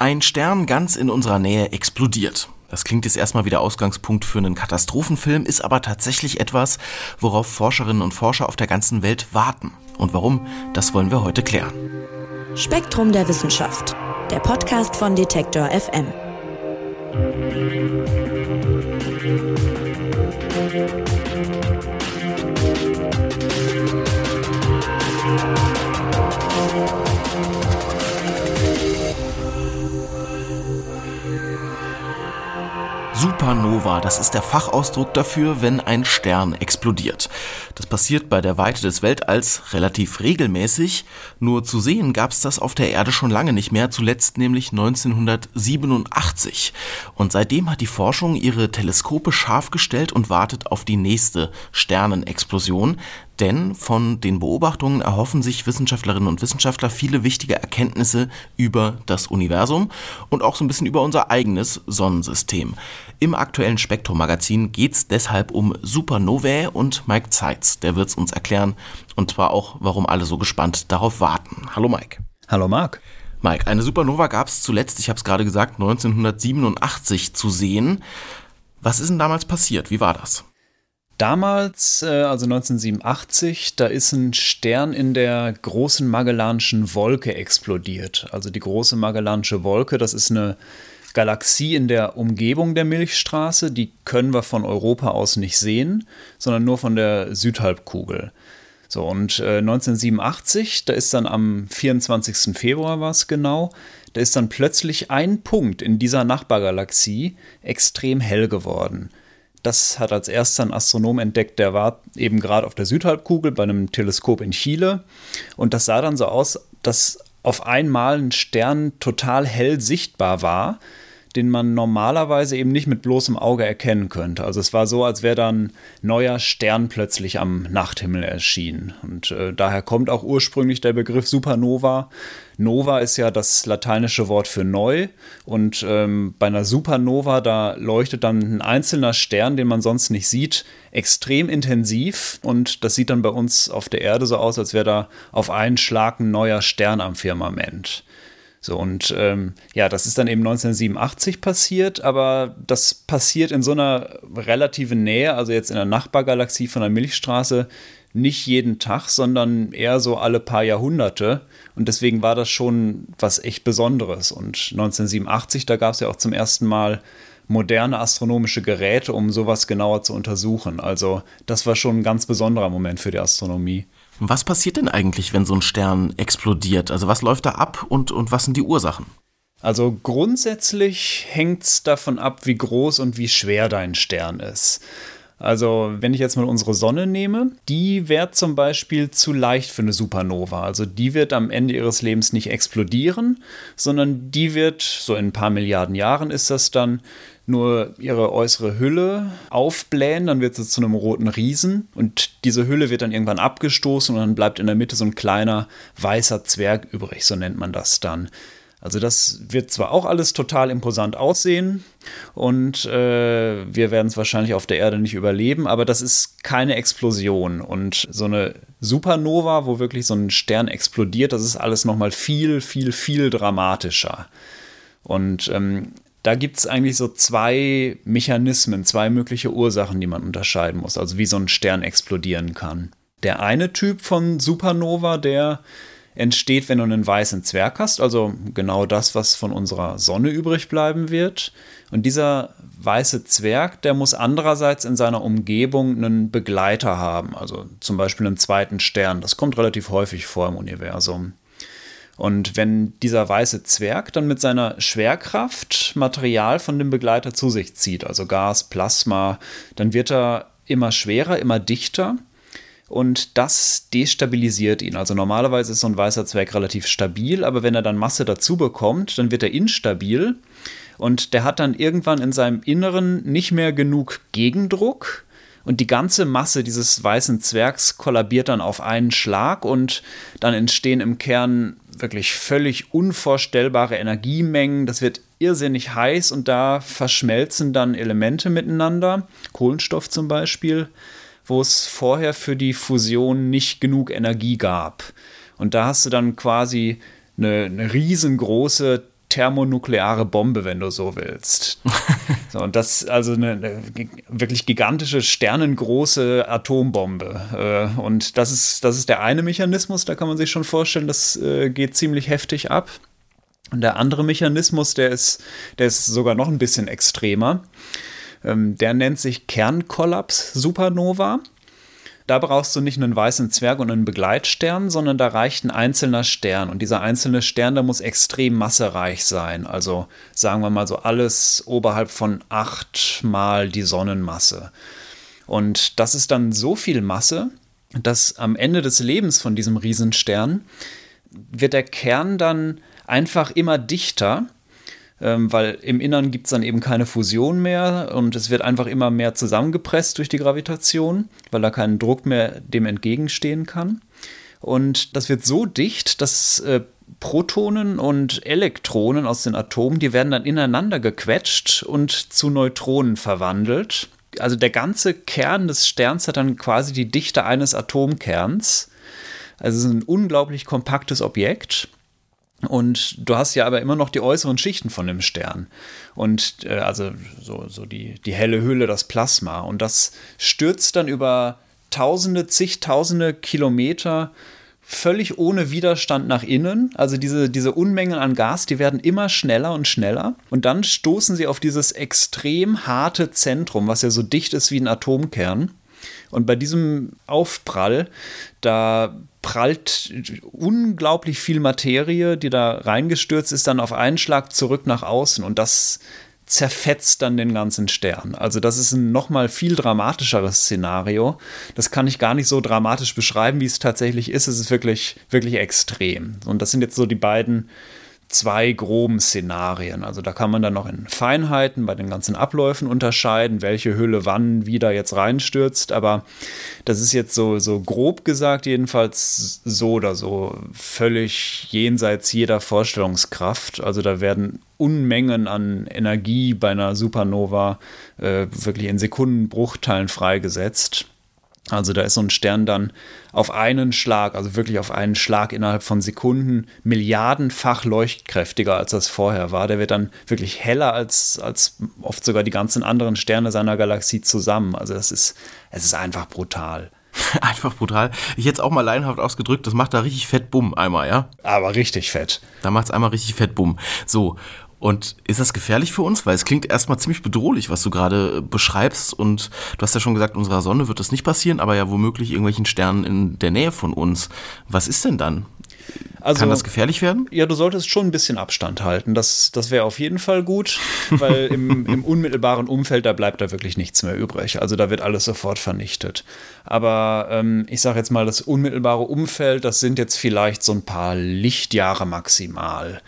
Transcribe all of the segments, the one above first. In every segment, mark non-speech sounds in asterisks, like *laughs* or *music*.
Ein Stern ganz in unserer Nähe explodiert. Das klingt jetzt erstmal wie der Ausgangspunkt für einen Katastrophenfilm, ist aber tatsächlich etwas, worauf Forscherinnen und Forscher auf der ganzen Welt warten. Und warum, das wollen wir heute klären. Spektrum der Wissenschaft, der Podcast von Detektor FM. du Supernova, das ist der Fachausdruck dafür, wenn ein Stern explodiert. Das passiert bei der Weite des Weltalls relativ regelmäßig, nur zu sehen gab es das auf der Erde schon lange nicht mehr, zuletzt nämlich 1987. Und seitdem hat die Forschung ihre Teleskope scharf gestellt und wartet auf die nächste Sternenexplosion, denn von den Beobachtungen erhoffen sich Wissenschaftlerinnen und Wissenschaftler viele wichtige Erkenntnisse über das Universum und auch so ein bisschen über unser eigenes Sonnensystem. Im aktuellen Spektrum-Magazin geht es deshalb um Supernovae und Mike Zeitz, der wird es uns erklären und zwar auch, warum alle so gespannt darauf warten. Hallo Mike. Hallo Marc. Mike, eine Supernova gab es zuletzt, ich habe es gerade gesagt, 1987 zu sehen. Was ist denn damals passiert? Wie war das? Damals, äh, also 1987, da ist ein Stern in der großen Magellanischen Wolke explodiert. Also die große Magellanische Wolke, das ist eine Galaxie in der Umgebung der Milchstraße. Die können wir von Europa aus nicht sehen, sondern nur von der Südhalbkugel. So, und äh, 1987, da ist dann am 24. Februar war es genau, da ist dann plötzlich ein Punkt in dieser Nachbargalaxie extrem hell geworden. Das hat als erster ein Astronom entdeckt, der war eben gerade auf der Südhalbkugel bei einem Teleskop in Chile. Und das sah dann so aus, dass auf einmal ein Stern total hell sichtbar war den man normalerweise eben nicht mit bloßem Auge erkennen könnte. Also es war so, als wäre dann ein neuer Stern plötzlich am Nachthimmel erschienen. Und äh, daher kommt auch ursprünglich der Begriff Supernova. Nova ist ja das lateinische Wort für neu. Und ähm, bei einer Supernova, da leuchtet dann ein einzelner Stern, den man sonst nicht sieht, extrem intensiv. Und das sieht dann bei uns auf der Erde so aus, als wäre da auf einen Schlag ein neuer Stern am Firmament. So, und ähm, ja, das ist dann eben 1987 passiert, aber das passiert in so einer relativen Nähe, also jetzt in der Nachbargalaxie von der Milchstraße, nicht jeden Tag, sondern eher so alle paar Jahrhunderte. Und deswegen war das schon was echt Besonderes. Und 1987, da gab es ja auch zum ersten Mal moderne astronomische Geräte, um sowas genauer zu untersuchen. Also das war schon ein ganz besonderer Moment für die Astronomie. Was passiert denn eigentlich, wenn so ein Stern explodiert? Also was läuft da ab und, und was sind die Ursachen? Also grundsätzlich hängt es davon ab, wie groß und wie schwer dein Stern ist. Also, wenn ich jetzt mal unsere Sonne nehme, die wäre zum Beispiel zu leicht für eine Supernova. Also, die wird am Ende ihres Lebens nicht explodieren, sondern die wird, so in ein paar Milliarden Jahren ist das dann, nur ihre äußere Hülle aufblähen, dann wird sie zu einem roten Riesen und diese Hülle wird dann irgendwann abgestoßen und dann bleibt in der Mitte so ein kleiner weißer Zwerg übrig, so nennt man das dann. Also das wird zwar auch alles total imposant aussehen und äh, wir werden es wahrscheinlich auf der Erde nicht überleben, aber das ist keine Explosion und so eine Supernova, wo wirklich so ein Stern explodiert, das ist alles nochmal viel, viel, viel dramatischer. Und ähm, da gibt es eigentlich so zwei Mechanismen, zwei mögliche Ursachen, die man unterscheiden muss, also wie so ein Stern explodieren kann. Der eine Typ von Supernova, der entsteht, wenn du einen weißen Zwerg hast, also genau das, was von unserer Sonne übrig bleiben wird. Und dieser weiße Zwerg, der muss andererseits in seiner Umgebung einen Begleiter haben, also zum Beispiel einen zweiten Stern. Das kommt relativ häufig vor im Universum. Und wenn dieser weiße Zwerg dann mit seiner Schwerkraft Material von dem Begleiter zu sich zieht, also Gas, Plasma, dann wird er immer schwerer, immer dichter. Und das destabilisiert ihn. Also normalerweise ist so ein weißer Zwerg relativ stabil, aber wenn er dann Masse dazu bekommt, dann wird er instabil. Und der hat dann irgendwann in seinem Inneren nicht mehr genug Gegendruck und die ganze Masse dieses weißen Zwergs kollabiert dann auf einen Schlag und dann entstehen im Kern wirklich völlig unvorstellbare Energiemengen. Das wird irrsinnig heiß und da verschmelzen dann Elemente miteinander, Kohlenstoff zum Beispiel, wo es vorher für die Fusion nicht genug Energie gab. Und da hast du dann quasi eine, eine riesengroße thermonukleare Bombe, wenn du so willst. *laughs* so, und das also eine, eine, wirklich gigantische, sternengroße Atombombe. Äh, und das ist, das ist der eine Mechanismus, da kann man sich schon vorstellen, das äh, geht ziemlich heftig ab. Und der andere Mechanismus, der ist, der ist sogar noch ein bisschen extremer. Ähm, der nennt sich Kernkollaps Supernova. Da brauchst du nicht einen weißen Zwerg und einen Begleitstern, sondern da reicht ein einzelner Stern. Und dieser einzelne Stern, der muss extrem massereich sein. Also sagen wir mal so alles oberhalb von acht mal die Sonnenmasse. Und das ist dann so viel Masse, dass am Ende des Lebens von diesem Riesenstern wird der Kern dann einfach immer dichter ähm, weil im Innern gibt es dann eben keine Fusion mehr und es wird einfach immer mehr zusammengepresst durch die Gravitation, weil da kein Druck mehr dem entgegenstehen kann. Und das wird so dicht, dass äh, Protonen und Elektronen aus den Atomen, die werden dann ineinander gequetscht und zu Neutronen verwandelt. Also der ganze Kern des Sterns hat dann quasi die Dichte eines Atomkerns. Also es ist ein unglaublich kompaktes Objekt. Und du hast ja aber immer noch die äußeren Schichten von dem Stern. Und äh, also so, so die, die helle Hülle, das Plasma. Und das stürzt dann über Tausende, zigtausende Kilometer völlig ohne Widerstand nach innen. Also diese, diese Unmengen an Gas, die werden immer schneller und schneller. Und dann stoßen sie auf dieses extrem harte Zentrum, was ja so dicht ist wie ein Atomkern. Und bei diesem Aufprall, da prallt unglaublich viel Materie, die da reingestürzt ist, dann auf einen Schlag zurück nach außen. Und das zerfetzt dann den ganzen Stern. Also das ist ein nochmal viel dramatischeres Szenario. Das kann ich gar nicht so dramatisch beschreiben, wie es tatsächlich ist. Es ist wirklich, wirklich extrem. Und das sind jetzt so die beiden zwei groben Szenarien. Also da kann man dann noch in Feinheiten bei den ganzen Abläufen unterscheiden, welche Hülle wann wieder jetzt reinstürzt. Aber das ist jetzt so, so grob gesagt jedenfalls so oder so völlig jenseits jeder Vorstellungskraft. Also da werden Unmengen an Energie bei einer Supernova äh, wirklich in Sekundenbruchteilen freigesetzt. Also da ist so ein Stern dann auf einen Schlag, also wirklich auf einen Schlag innerhalb von Sekunden, milliardenfach leuchtkräftiger, als das vorher war. Der wird dann wirklich heller als, als oft sogar die ganzen anderen Sterne seiner Galaxie zusammen. Also das ist, es ist einfach brutal. *laughs* Einfach brutal. Ich hätte es auch mal leinhaft ausgedrückt, das macht da richtig fett Bumm einmal, ja? Aber richtig fett. Da macht es einmal richtig fett Bumm. So, und ist das gefährlich für uns? Weil es klingt erstmal ziemlich bedrohlich, was du gerade äh, beschreibst. Und du hast ja schon gesagt, unserer Sonne wird das nicht passieren, aber ja womöglich irgendwelchen Sternen in der Nähe von uns. Was ist denn dann? Also, Kann das gefährlich werden? Ja, du solltest schon ein bisschen Abstand halten. Das, das wäre auf jeden Fall gut, weil *laughs* im, im unmittelbaren Umfeld, da bleibt da wirklich nichts mehr übrig. Also da wird alles sofort vernichtet. Aber ähm, ich sage jetzt mal, das unmittelbare Umfeld, das sind jetzt vielleicht so ein paar Lichtjahre maximal.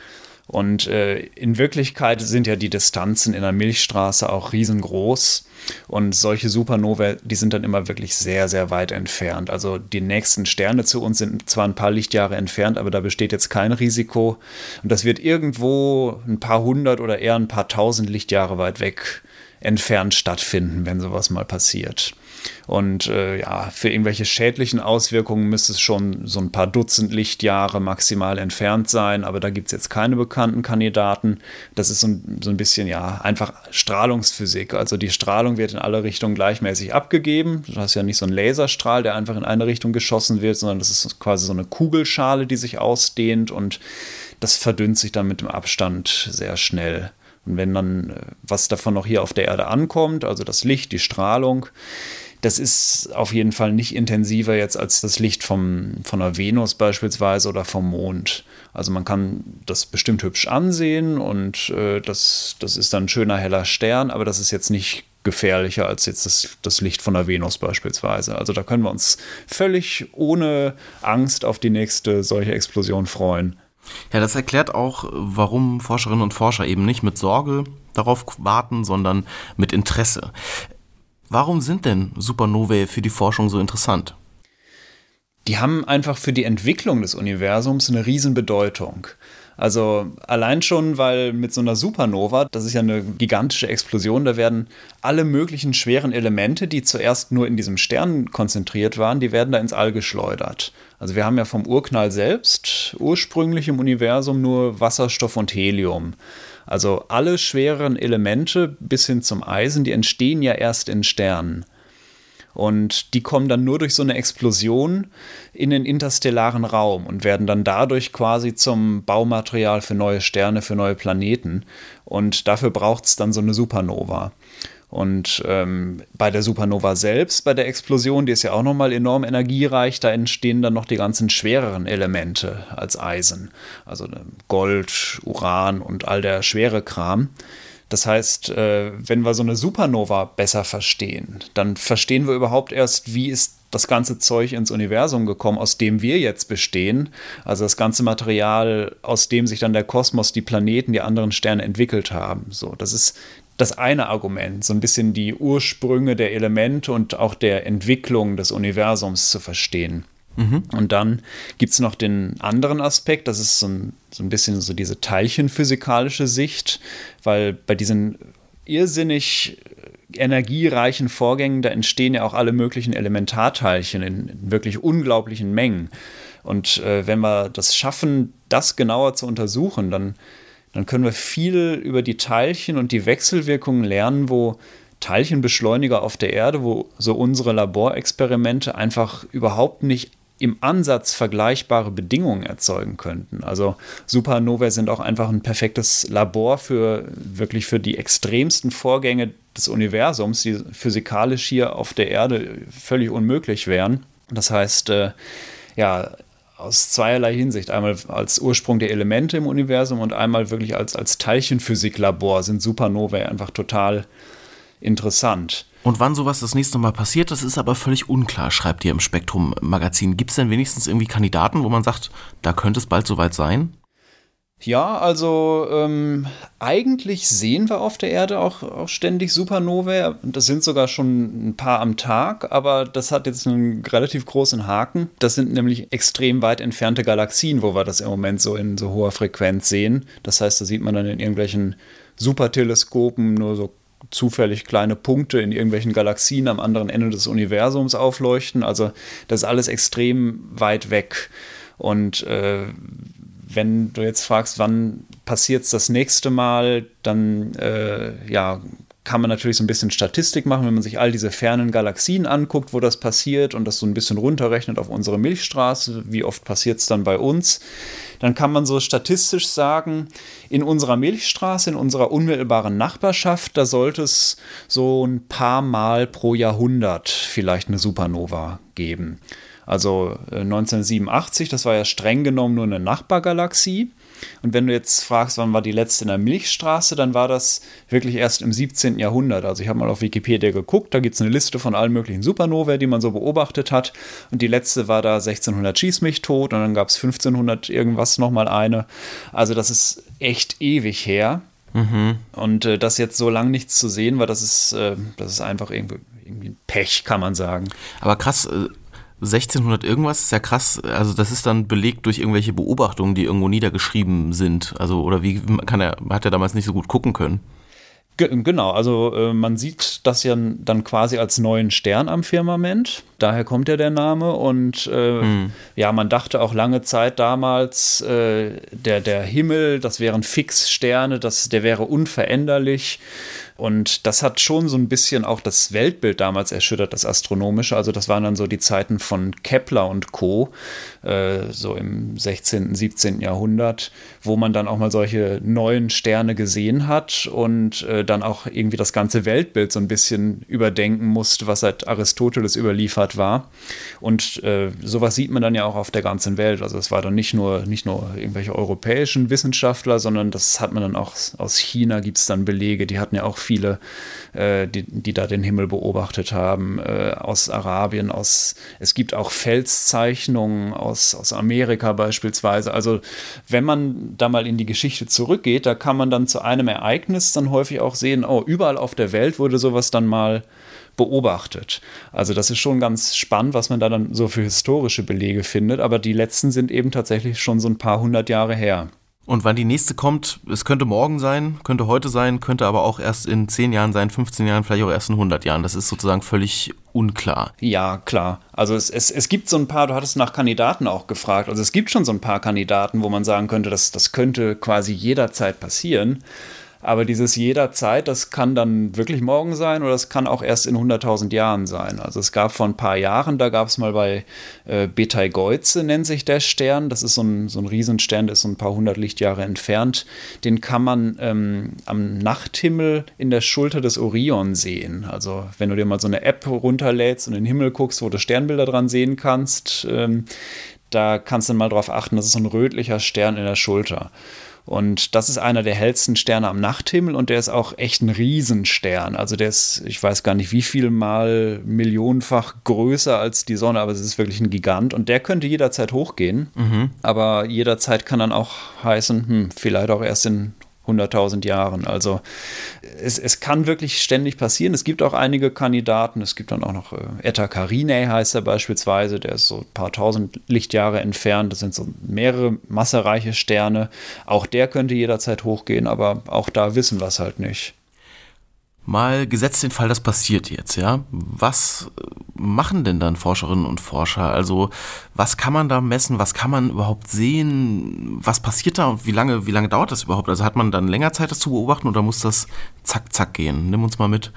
Und äh, in Wirklichkeit sind ja die Distanzen in der Milchstraße auch riesengroß. Und solche Supernovae, die sind dann immer wirklich sehr, sehr weit entfernt. Also die nächsten Sterne zu uns sind zwar ein paar Lichtjahre entfernt, aber da besteht jetzt kein Risiko. Und das wird irgendwo ein paar hundert oder eher ein paar tausend Lichtjahre weit weg entfernt stattfinden, wenn sowas mal passiert. Und äh, ja, für irgendwelche schädlichen Auswirkungen müsste es schon so ein paar Dutzend Lichtjahre maximal entfernt sein, aber da gibt es jetzt keine bekannten Kandidaten. Das ist so ein, so ein bisschen, ja, einfach Strahlungsphysik. Also die Strahlung wird in alle Richtungen gleichmäßig abgegeben. Du hast ja nicht so einen Laserstrahl, der einfach in eine Richtung geschossen wird, sondern das ist quasi so eine Kugelschale, die sich ausdehnt und das verdünnt sich dann mit dem Abstand sehr schnell. Und wenn dann äh, was davon noch hier auf der Erde ankommt, also das Licht, die Strahlung, das ist auf jeden Fall nicht intensiver jetzt als das Licht vom, von der Venus beispielsweise oder vom Mond. Also man kann das bestimmt hübsch ansehen und äh, das, das ist dann ein schöner heller Stern, aber das ist jetzt nicht gefährlicher als jetzt das, das Licht von der Venus beispielsweise. Also da können wir uns völlig ohne Angst auf die nächste solche Explosion freuen. Ja, das erklärt auch, warum Forscherinnen und Forscher eben nicht mit Sorge darauf warten, sondern mit Interesse. Warum sind denn Supernovae für die Forschung so interessant? Die haben einfach für die Entwicklung des Universums eine Riesenbedeutung. Also allein schon, weil mit so einer Supernova, das ist ja eine gigantische Explosion, da werden alle möglichen schweren Elemente, die zuerst nur in diesem Stern konzentriert waren, die werden da ins All geschleudert. Also wir haben ja vom Urknall selbst ursprünglich im Universum nur Wasserstoff und Helium. Also alle schweren Elemente bis hin zum Eisen, die entstehen ja erst in Sternen. Und die kommen dann nur durch so eine Explosion in den interstellaren Raum und werden dann dadurch quasi zum Baumaterial für neue Sterne, für neue Planeten. Und dafür braucht es dann so eine Supernova. Und ähm, bei der Supernova selbst, bei der Explosion, die ist ja auch nochmal enorm energiereich, da entstehen dann noch die ganzen schwereren Elemente als Eisen. Also ne, Gold, Uran und all der schwere Kram. Das heißt, äh, wenn wir so eine Supernova besser verstehen, dann verstehen wir überhaupt erst, wie ist das ganze Zeug ins Universum gekommen, aus dem wir jetzt bestehen. Also das ganze Material, aus dem sich dann der Kosmos, die Planeten, die anderen Sterne entwickelt haben. So, das ist das eine Argument, so ein bisschen die Ursprünge der Elemente und auch der Entwicklung des Universums zu verstehen. Mhm. Und dann gibt es noch den anderen Aspekt, das ist so ein, so ein bisschen so diese teilchenphysikalische Sicht, weil bei diesen irrsinnig energiereichen Vorgängen, da entstehen ja auch alle möglichen Elementarteilchen in, wirklich unglaublichen Mengen. Und äh, wenn wir das schaffen, das genauer zu untersuchen, dann, dann können wir viel über die Teilchen und die Wechselwirkungen lernen, wo Teilchenbeschleuniger auf der Erde, wo so unsere Laborexperimente einfach überhaupt nicht im Ansatz vergleichbare Bedingungen erzeugen könnten. Also Supernovae sind auch einfach ein perfektes Labor für wirklich für die extremsten Vorgänge des Universums, die physikalisch hier auf der Erde völlig unmöglich wären. Das heißt, äh, ja, aus zweierlei Hinsicht. Einmal als Ursprung der Elemente im Universum und einmal wirklich als, als Teilchenphysiklabor sind Supernovae einfach total interessant. Und wann sowas das nächste Mal passiert, das ist aber völlig unklar, schreibt ihr im Spektrum-Magazin. Gibt es denn wenigstens irgendwie Kandidaten, wo man sagt, da könnte es bald soweit sein? Ja, also ähm, eigentlich sehen wir auf der Erde auch, auch ständig Supernovae. Das sind sogar schon ein paar am Tag, aber das hat jetzt einen relativ großen Haken. Das sind nämlich extrem weit entfernte Galaxien, wo wir das im Moment so in so hoher Frequenz sehen. Das heißt, da sieht man dann in irgendwelchen Superteleskopen nur so zufällig kleine Punkte in irgendwelchen Galaxien am anderen Ende des Universums aufleuchten. Also das ist alles extrem weit weg. Und äh, wenn du jetzt fragst, wann passiert es das nächste Mal, dann äh, ja, kann man natürlich so ein bisschen Statistik machen, wenn man sich all diese fernen Galaxien anguckt, wo das passiert und das so ein bisschen runterrechnet auf unsere Milchstraße, wie oft passiert es dann bei uns, dann kann man so statistisch sagen, in unserer Milchstraße, in unserer unmittelbaren Nachbarschaft, da sollte es so ein paar Mal pro Jahrhundert vielleicht eine Supernova geben. Also 1987, äh, das war ja streng genommen nur eine Nachbargalaxie. Und wenn du jetzt fragst, wann war die letzte in der Milchstraße, dann war das wirklich erst im 17. Jahrhundert. Also ich habe mal auf Wikipedia geguckt, da gibt es eine Liste von allen möglichen Supernovae, die man so beobachtet hat. Und die letzte war da 1600 schieß mich tot und dann gab es 1500 irgendwas nochmal eine. Also das ist echt ewig her. Mhm. Und äh, das jetzt so lang nichts zu sehen war, das ist, äh, das ist einfach irgendwie, irgendwie ein Pech, kann man sagen. Aber krass, äh, 1600 irgendwas ist ja krass. Also das ist dann belegt durch irgendwelche Beobachtungen, die irgendwo niedergeschrieben sind. Also oder wie kann er hat er damals nicht so gut gucken können? Genau, also äh, man sieht das ja dann quasi als neuen Stern am Firmament. Daher kommt ja der Name. Und äh, hm. ja, man dachte auch lange Zeit damals, äh, der, der Himmel, das wären Fixsterne, das, der wäre unveränderlich. Und das hat schon so ein bisschen auch das Weltbild damals erschüttert, das astronomische. Also das waren dann so die Zeiten von Kepler und Co., äh, so im 16., 17. Jahrhundert, wo man dann auch mal solche neuen Sterne gesehen hat und äh, dann auch irgendwie das ganze Weltbild so ein bisschen überdenken musste, was seit Aristoteles überliefert war. Und äh, sowas sieht man dann ja auch auf der ganzen Welt. Also es war dann nicht nur, nicht nur irgendwelche europäischen Wissenschaftler, sondern das hat man dann auch aus China gibt es dann Belege, die hatten ja auch viel viele, äh, die, die da den Himmel beobachtet haben, äh, aus Arabien, aus, es gibt auch Felszeichnungen aus, aus Amerika beispielsweise. Also wenn man da mal in die Geschichte zurückgeht, da kann man dann zu einem Ereignis dann häufig auch sehen, oh, überall auf der Welt wurde sowas dann mal beobachtet. Also das ist schon ganz spannend, was man da dann so für historische Belege findet, aber die letzten sind eben tatsächlich schon so ein paar hundert Jahre her. Und wann die nächste kommt, es könnte morgen sein, könnte heute sein, könnte aber auch erst in 10 Jahren sein, 15 Jahren, vielleicht auch erst in 100 Jahren. Das ist sozusagen völlig unklar. Ja, klar. Also es, es, es gibt so ein paar, du hattest nach Kandidaten auch gefragt, also es gibt schon so ein paar Kandidaten, wo man sagen könnte, dass das könnte quasi jederzeit passieren. Aber dieses jederzeit, das kann dann wirklich morgen sein oder das kann auch erst in 100.000 Jahren sein. Also es gab vor ein paar Jahren, da gab es mal bei äh, Betelgeuse, nennt sich der Stern. Das ist so ein, so ein Riesenstern, der ist so ein paar hundert Lichtjahre entfernt. Den kann man ähm, am Nachthimmel in der Schulter des Orion sehen. Also wenn du dir mal so eine App runterlädst und in den Himmel guckst, wo du Sternbilder dran sehen kannst, ähm, da kannst du mal drauf achten, das ist so ein rötlicher Stern in der Schulter. Und das ist einer der hellsten Sterne am Nachthimmel und der ist auch echt ein Riesenstern. Also der ist, ich weiß gar nicht wie viel mal millionenfach größer als die Sonne, aber es ist wirklich ein Gigant und der könnte jederzeit hochgehen. Mhm. Aber jederzeit kann dann auch heißen, hm, vielleicht auch erst in 100.000 Jahren. Also es, es kann wirklich ständig passieren. Es gibt auch einige Kandidaten. Es gibt dann auch noch äh, Eta Carinae heißt er beispielsweise. Der ist so ein paar tausend Lichtjahre entfernt. Das sind so mehrere massereiche Sterne. Auch der könnte jederzeit hochgehen, aber auch da wissen wir es halt nicht. Mal gesetzt den Fall, das passiert jetzt, ja. Was machen denn dann Forscherinnen und Forscher? Also, was kann man da messen? Was kann man überhaupt sehen? Was passiert da und wie lange, wie lange dauert das überhaupt? Also, hat man dann länger Zeit, das zu beobachten oder muss das zack, zack gehen? Nimm uns mal mit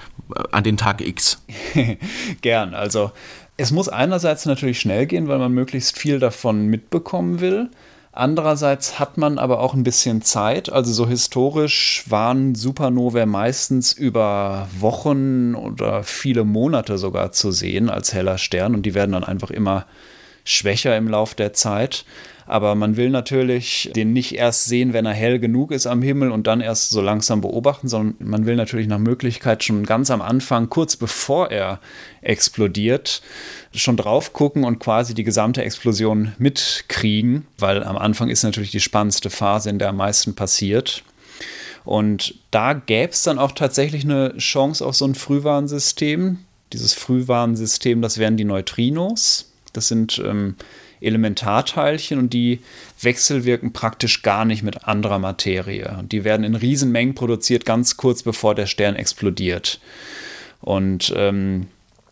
an den Tag X. *laughs* Gern. Also, es muss einerseits natürlich schnell gehen, weil man möglichst viel davon mitbekommen will. Andererseits hat man aber auch ein bisschen Zeit. Also so historisch waren Supernovae meistens über Wochen oder viele Monate sogar zu sehen als heller Stern und die werden dann einfach immer schwächer im Lauf der Zeit. Aber man will natürlich den nicht erst sehen, wenn er hell genug ist am Himmel und dann erst so langsam beobachten, sondern man will natürlich nach Möglichkeit schon ganz am Anfang, kurz bevor er explodiert, schon drauf gucken und quasi die gesamte Explosion mitkriegen, weil am Anfang ist natürlich die spannendste Phase, in der am meisten passiert. Und da gäbe es dann auch tatsächlich eine Chance auf so ein Frühwarnsystem. Dieses Frühwarnsystem, das wären die Neutrinos. Das sind ähm, Elementarteilchen und die wechselwirken praktisch gar nicht mit anderer Materie. Die werden in Riesenmengen produziert, ganz kurz bevor der Stern explodiert. Und ähm,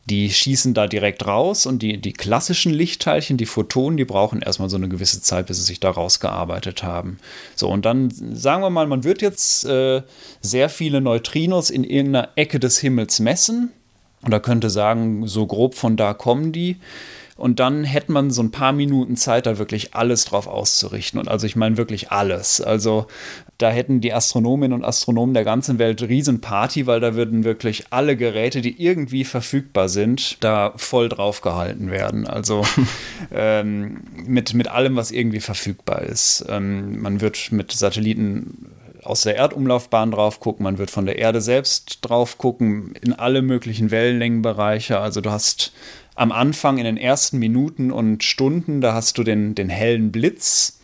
die schießen da direkt raus und die, die klassischen Lichtteilchen, die Photonen, die brauchen erstmal so eine gewisse Zeit, bis sie sich da rausgearbeitet haben. So, und dann sagen wir mal, man wird jetzt äh, sehr viele Neutrinos in irgendeiner Ecke des Himmels messen. Und da könnte sagen, so grob von da kommen die. Und dann hätte man so ein paar Minuten Zeit, da wirklich alles drauf auszurichten. Und also ich meine wirklich alles. Also da hätten die Astronominnen und Astronomen der ganzen Welt Riesenparty, weil da würden wirklich alle Geräte, die irgendwie verfügbar sind, da voll drauf gehalten werden. Also *laughs* ähm, mit, mit allem, was irgendwie verfügbar ist. Ähm, man wird mit Satelliten aus der Erdumlaufbahn drauf gucken, man wird von der Erde selbst drauf gucken, in alle möglichen Wellenlängenbereiche. Also du hast am Anfang in den ersten Minuten und Stunden, da hast du den, den hellen Blitz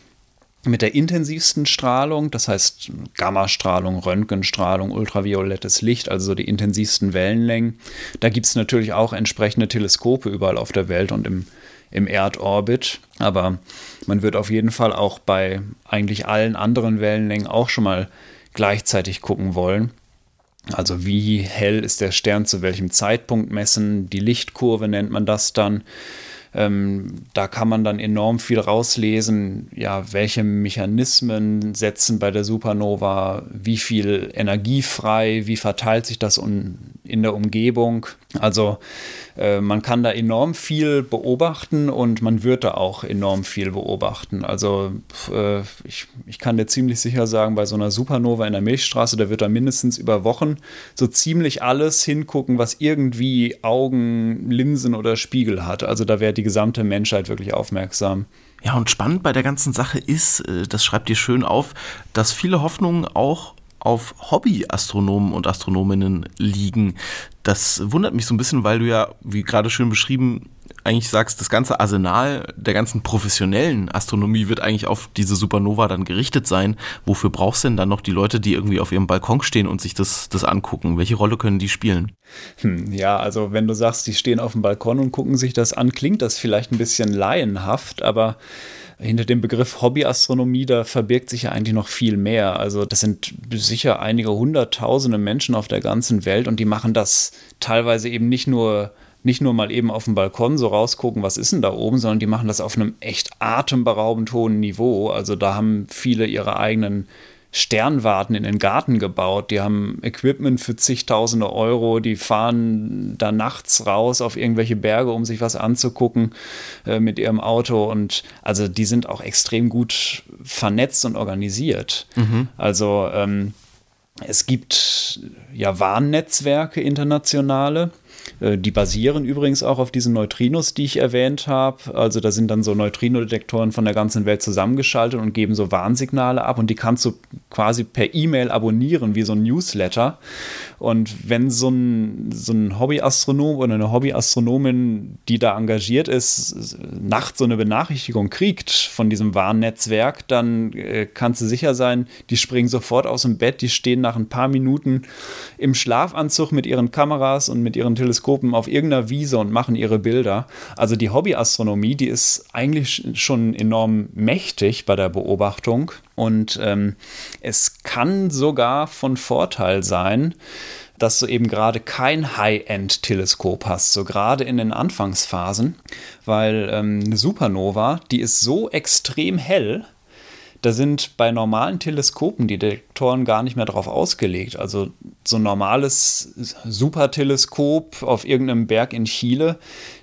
mit der intensivsten Strahlung, das heißt Gammastrahlung, Röntgenstrahlung, ultraviolettes Licht, also so die intensivsten Wellenlängen. Da gibt es natürlich auch entsprechende Teleskope überall auf der Welt und im, im Erdorbit. Aber man wird auf jeden Fall auch bei eigentlich allen anderen Wellenlängen auch schon mal gleichzeitig gucken wollen. Also wie hell ist der Stern zu welchem Zeitpunkt messen, die Lichtkurve nennt man das dann. Ähm, da kann man dann enorm viel rauslesen, ja, welche Mechanismen setzen bei der Supernova, wie viel Energie frei, wie verteilt sich das in der Umgebung. Also äh, man kann da enorm viel beobachten und man wird da auch enorm viel beobachten. Also äh, ich, ich kann dir ziemlich sicher sagen, bei so einer Supernova in der Milchstraße, da wird da mindestens über Wochen so ziemlich alles hingucken, was irgendwie Augen, Linsen oder Spiegel hat. Also da wäre die gesamte Menschheit wirklich aufmerksam. Ja, und spannend bei der ganzen Sache ist, äh, das schreibt ihr schön auf, dass viele Hoffnungen auch auf Hobby-Astronomen und Astronominnen liegen. Das wundert mich so ein bisschen, weil du ja, wie gerade schön beschrieben, eigentlich sagst, das ganze Arsenal der ganzen professionellen Astronomie wird eigentlich auf diese Supernova dann gerichtet sein. Wofür brauchst du denn dann noch die Leute, die irgendwie auf ihrem Balkon stehen und sich das, das angucken? Welche Rolle können die spielen? Hm, ja, also wenn du sagst, die stehen auf dem Balkon und gucken sich das an, klingt das vielleicht ein bisschen laienhaft, aber hinter dem Begriff Hobbyastronomie, da verbirgt sich ja eigentlich noch viel mehr. Also das sind sicher einige hunderttausende Menschen auf der ganzen Welt und die machen das teilweise eben nicht nur nicht nur mal eben auf dem Balkon so rausgucken, was ist denn da oben, sondern die machen das auf einem echt atemberaubend hohen Niveau. Also da haben viele ihre eigenen Sternwarten in den Garten gebaut. Die haben Equipment für zigtausende Euro. Die fahren da nachts raus auf irgendwelche Berge, um sich was anzugucken äh, mit ihrem Auto. Und also die sind auch extrem gut vernetzt und organisiert. Mhm. Also ähm, es gibt ja Warnnetzwerke internationale die basieren übrigens auch auf diesen Neutrinos, die ich erwähnt habe. Also da sind dann so Neutrino-Detektoren von der ganzen Welt zusammengeschaltet und geben so Warnsignale ab und die kannst du quasi per E-Mail abonnieren, wie so ein Newsletter. Und wenn so ein, so ein Hobbyastronom oder eine Hobbyastronomin, die da engagiert ist, nachts so eine Benachrichtigung kriegt von diesem Warnnetzwerk, dann äh, kannst du sicher sein, die springen sofort aus dem Bett, die stehen nach ein paar Minuten im Schlafanzug mit ihren Kameras und mit ihren Teleskopen auf irgendeiner Wiese und machen ihre Bilder. Also die Hobbyastronomie, die ist eigentlich schon enorm mächtig bei der Beobachtung. Und ähm, es kann sogar von Vorteil sein, dass du eben gerade kein High-End-Teleskop hast, so gerade in den Anfangsphasen, weil ähm, eine Supernova, die ist so extrem hell, da sind bei normalen Teleskopen die Detektoren gar nicht mehr drauf ausgelegt. Also so ein normales Superteleskop auf irgendeinem Berg in Chile,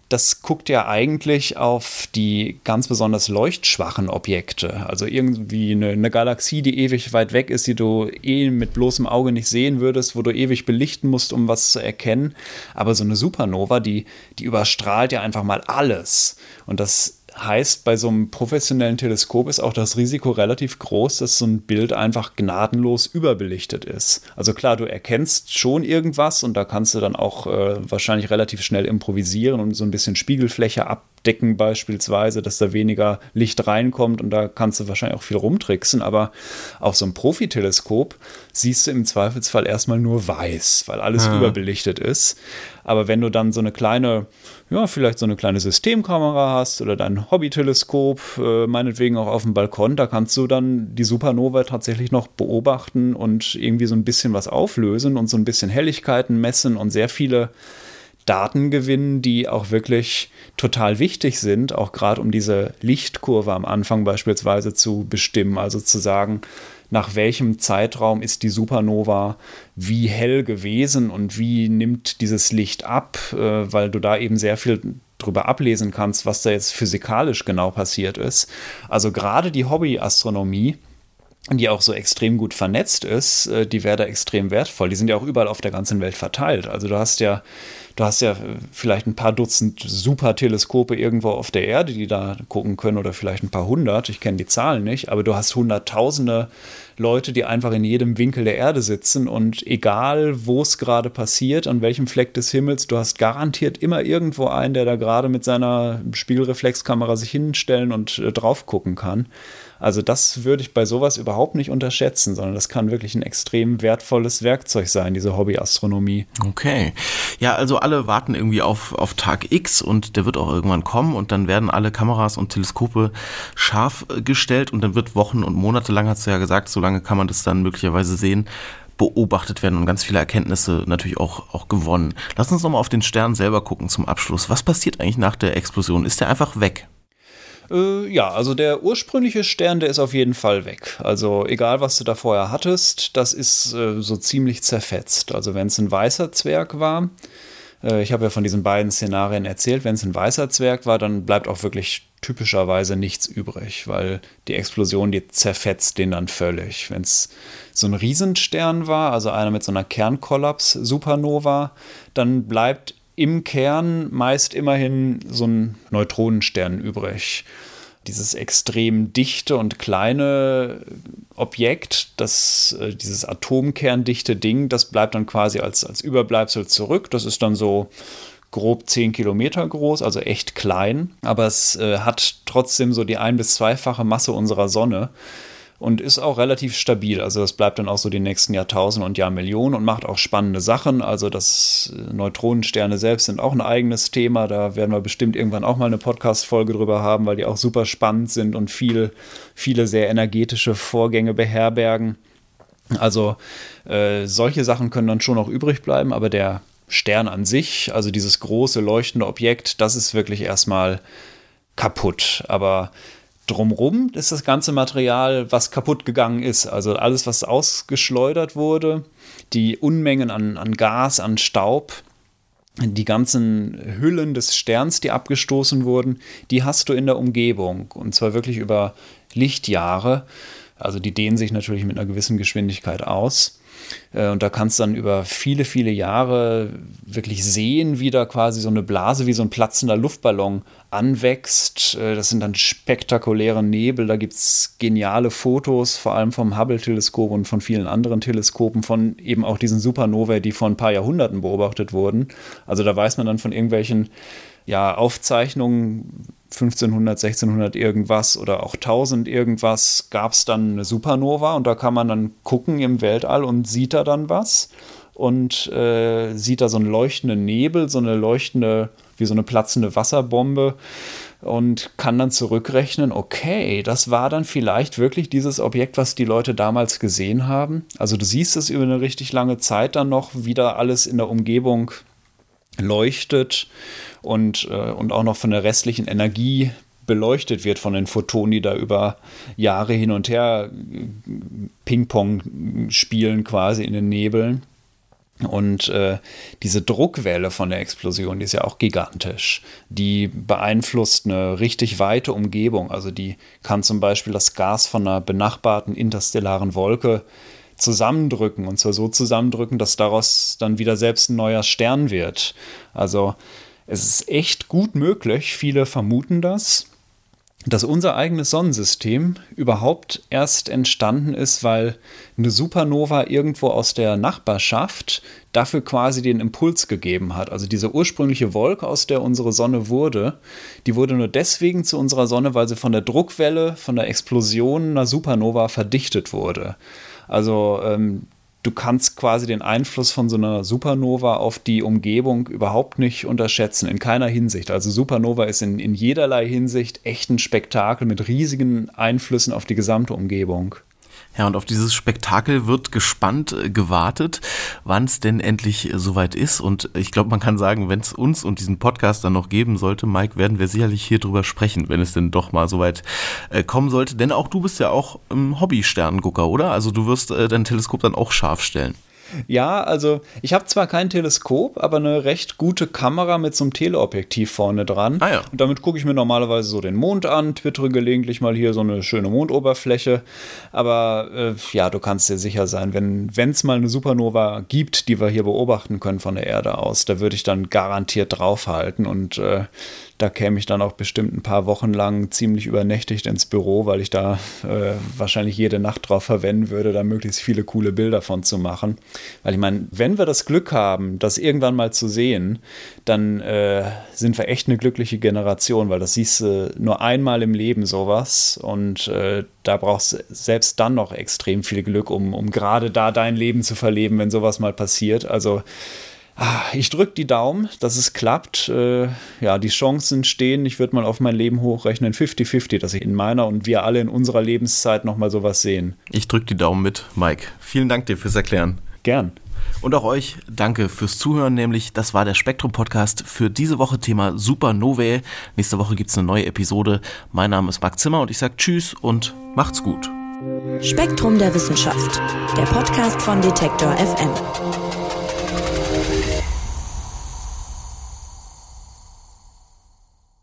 das guckt ja eigentlich auf die ganz besonders leuchtschwachen Objekte. Also irgendwie eine, eine, Galaxie, die ewig weit weg ist, die du eh mit bloßem Auge nicht sehen würdest, wo du ewig belichten musst, um was zu erkennen. Aber so eine Supernova, die, die überstrahlt ja einfach mal alles. Und das heißt, bei so einem professionellen Teleskop ist auch das Risiko relativ groß, dass so ein Bild einfach gnadenlos überbelichtet ist. Also klar, du erkennst schon irgendwas und da kannst du dann auch äh, wahrscheinlich relativ schnell improvisieren und so ein bisschen Spiegelfläche abdecken beispielsweise, dass da weniger Licht reinkommt und da kannst du wahrscheinlich auch viel rumtricksen. Aber auf so einem Profiteleskop siehst du im Zweifelsfall erstmal nur weiß, weil alles ja. überbelichtet ist. Aber wenn du dann so eine kleine, ja, vielleicht so eine kleine Systemkamera hast oder dein Hobbyteleskop, äh, meinetwegen auch auf dem Balkon, da kannst du dann die Supernova tatsächlich noch beobachten und irgendwie so ein bisschen was auflösen und so ein bisschen Helligkeiten messen und sehr viele Daten gewinnen, die auch wirklich total wichtig sind, auch gerade um diese Lichtkurve am Anfang beispielsweise zu bestimmen, also zu sagen, nach welchem Zeitraum ist die Supernova wie hell gewesen und wie nimmt dieses Licht ab, äh, weil du da eben sehr viel drüber ablesen kannst, was da jetzt physikalisch genau passiert ist. Also gerade die Hobbyastronomie die auch so extrem gut vernetzt ist, äh, die wäre da extrem wertvoll. Die sind ja auch überall auf der ganzen Welt verteilt. Also du hast ja du hast ja vielleicht ein paar Dutzend super Teleskope irgendwo auf der Erde, die da gucken können, oder vielleicht ein paar hundert. Ich kenne die Zahlen nicht, aber du hast hunderttausende Leute, die einfach in jedem Winkel der Erde sitzen und egal, wo es gerade passiert, an welchem Fleck des Himmels, du hast garantiert immer irgendwo einen, der da gerade mit seiner Spiegelreflexkamera sich hinstellen und äh, drauf gucken kann. Also das würde ich bei sowas überhaupt nicht unterschätzen, sondern das kann wirklich ein extrem wertvolles Werkzeug sein, diese Hobbyastronomie. Okay. Ja, also alle warten irgendwie auf, auf Tag X und der wird auch irgendwann kommen und dann werden alle Kameras und Teleskope scharf gestellt und dann wird Wochen und Monate lang, hast du ja gesagt, so lange kann man das dann möglicherweise sehen, beobachtet werden und ganz viele Erkenntnisse natürlich auch, auch gewonnen. Lass uns nochmal auf den Stern selber gucken zum Abschluss. Was passiert eigentlich nach der Explosion? Ist der einfach weg? Äh, ja, also der ursprüngliche Stern, der ist auf jeden Fall weg. Also egal, was du da vorher hattest, das ist äh, so ziemlich zerfetzt. Also wenn es ein weißer Zwerg war, äh, ich habe ja von diesen beiden Szenarien erzählt, wenn es ein weißer Zwerg war, dann bleibt auch wirklich typischerweise nichts übrig, weil die Explosion, die zerfetzt den dann völlig. Wenn es so ein Riesenstern war, also einer mit so einer Kernkollaps-Supernova, dann bleibt im Kern meist immerhin so ein Neutronenstern übrig. Dieses extrem dichte und kleine Objekt, das, äh, dieses atomkerndichte Ding, das bleibt dann quasi als, als Überbleibsel zurück. Das ist dann so grob 10 Kilometer groß, also echt klein, aber es äh, hat trotzdem so die ein- bis zweifache Masse unserer Sonne. Und ist auch relativ stabil. Also das bleibt dann auch so die nächsten Jahrtausende und Jahrmillionen und macht auch spannende Sachen. Also das äh, Neutronensterne selbst sind auch ein eigenes Thema. Da werden wir bestimmt irgendwann auch mal eine Podcast-Folge drüber haben, weil die auch super spannend sind und viel, viele sehr energetische Vorgänge beherbergen. Also äh, solche Sachen können dann schon noch übrig bleiben, aber der Stern an sich, also dieses große leuchtende Objekt, das ist wirklich erstmal kaputt. Aber drumrum ist das ganze Material, was kaputt gegangen ist. Also alles, was ausgeschleudert wurde, die Unmengen an, an Gas, an Staub, die ganzen Hüllen des Sterns, die abgestoßen wurden, die hast du in der Umgebung. Und zwar wirklich über Lichtjahre. Also die dehnen sich natürlich mit einer gewissen Geschwindigkeit aus. Äh, und da kannst du dann über viele, viele Jahre wirklich sehen, wie da quasi so eine Blase wie so ein platzender Luftballon anwächst. Äh, das sind dann spektakuläre Nebel. Da gibt es geniale Fotos, vor allem vom Hubble-Teleskop und von vielen anderen Teleskopen, von eben auch diesen Supernovae, die vor ein paar Jahrhunderten beobachtet wurden. Also da weiß man dann von irgendwelchen ja, Aufzeichnungen 1500, 1600 irgendwas oder auch 1000 irgendwas gab es dann eine Supernova und da kann man dann gucken im Weltall und sieht da dann was und äh, sieht da so einen leuchtenden Nebel, so eine leuchtende, wie so eine platzende Wasserbombe und kann dann zurückrechnen, okay, das war dann vielleicht wirklich dieses Objekt, was die Leute damals gesehen haben. Also du siehst es über eine richtig lange Zeit dann noch, wieder alles in der Umgebung leuchtet und, äh, und auch noch von der restlichen Energie beleuchtet wird von den Photonen, die da über Jahre hin und her äh, Ping-Pong spielen quasi in den Nebeln. Und äh, diese Druckwelle von der Explosion, die ist ja auch gigantisch. Die beeinflusst eine richtig weite Umgebung. Also die kann zum Beispiel das Gas von einer benachbarten interstellaren Wolke zusammendrücken. Und zwar so zusammendrücken, dass daraus dann wieder selbst ein neuer Stern wird. Also es ist echt gut möglich, viele vermuten das, dass unser eigenes Sonnensystem überhaupt erst entstanden ist, weil eine Supernova irgendwo aus der Nachbarschaft dafür quasi den Impuls gegeben hat. Also diese ursprüngliche Wolke, aus der unsere Sonne wurde, die wurde nur deswegen zu unserer Sonne, weil sie von der Druckwelle, von der Explosion einer Supernova verdichtet wurde. Also ähm, du kannst quasi den Einfluss von so einer Supernova auf die Umgebung überhaupt nicht unterschätzen, in keiner Hinsicht. Also Supernova ist in, in jederlei Hinsicht echt ein Spektakel mit riesigen Einflüssen auf die gesamte Umgebung. Ja, und auf dieses Spektakel wird gespannt äh, gewartet, wann es denn endlich äh, soweit ist. Und ich glaube, man kann sagen, wenn es uns und diesen Podcast dann noch geben sollte, Mike, werden wir sicherlich hier drüber sprechen, wenn es denn doch mal soweit äh, kommen sollte. Denn auch du bist ja auch ähm, Hobby-Sternengucker, oder? Also du wirst äh, dein Teleskop dann auch scharf stellen. Ja, also ich habe zwar kein Teleskop, aber eine recht gute Kamera mit so einem Teleobjektiv vorne dran. Ah, ja. Und damit gucke ich mir normalerweise so den Mond an, twittere gelegentlich mal hier so eine schöne Mondoberfläche. Aber äh, ja, du kannst dir sicher sein, wenn es mal eine Supernova gibt, die wir hier beobachten können von der Erde aus, da würde ich dann garantiert draufhalten und äh, da käme ich dann auch bestimmt ein paar Wochen lang ziemlich übernächtigt ins Büro, weil ich da äh, wahrscheinlich jede Nacht drauf verwenden würde, da möglichst viele coole Bilder von zu machen. Weil ich meine, wenn wir das Glück haben, das irgendwann mal zu sehen, dann äh, sind wir echt eine glückliche Generation, weil das siehst du nur einmal im Leben sowas und äh, da brauchst du selbst dann noch extrem viel Glück, um, um gerade da dein Leben zu verleben, wenn sowas mal passiert. Also ich drücke die Daumen, dass es klappt. Äh, ja, die Chancen stehen, ich würde mal auf mein Leben hochrechnen, 50-50, dass ich in meiner und wir alle in unserer Lebenszeit nochmal sowas sehen. Ich drücke die Daumen mit, Mike. Vielen Dank dir fürs Erklären. Gern. Und auch euch danke fürs Zuhören, nämlich das war der Spektrum-Podcast für diese Woche Thema Supernovae. Nächste Woche gibt es eine neue Episode. Mein Name ist Marc Zimmer und ich sage Tschüss und macht's gut. Spektrum der Wissenschaft, der Podcast von Detektor FM.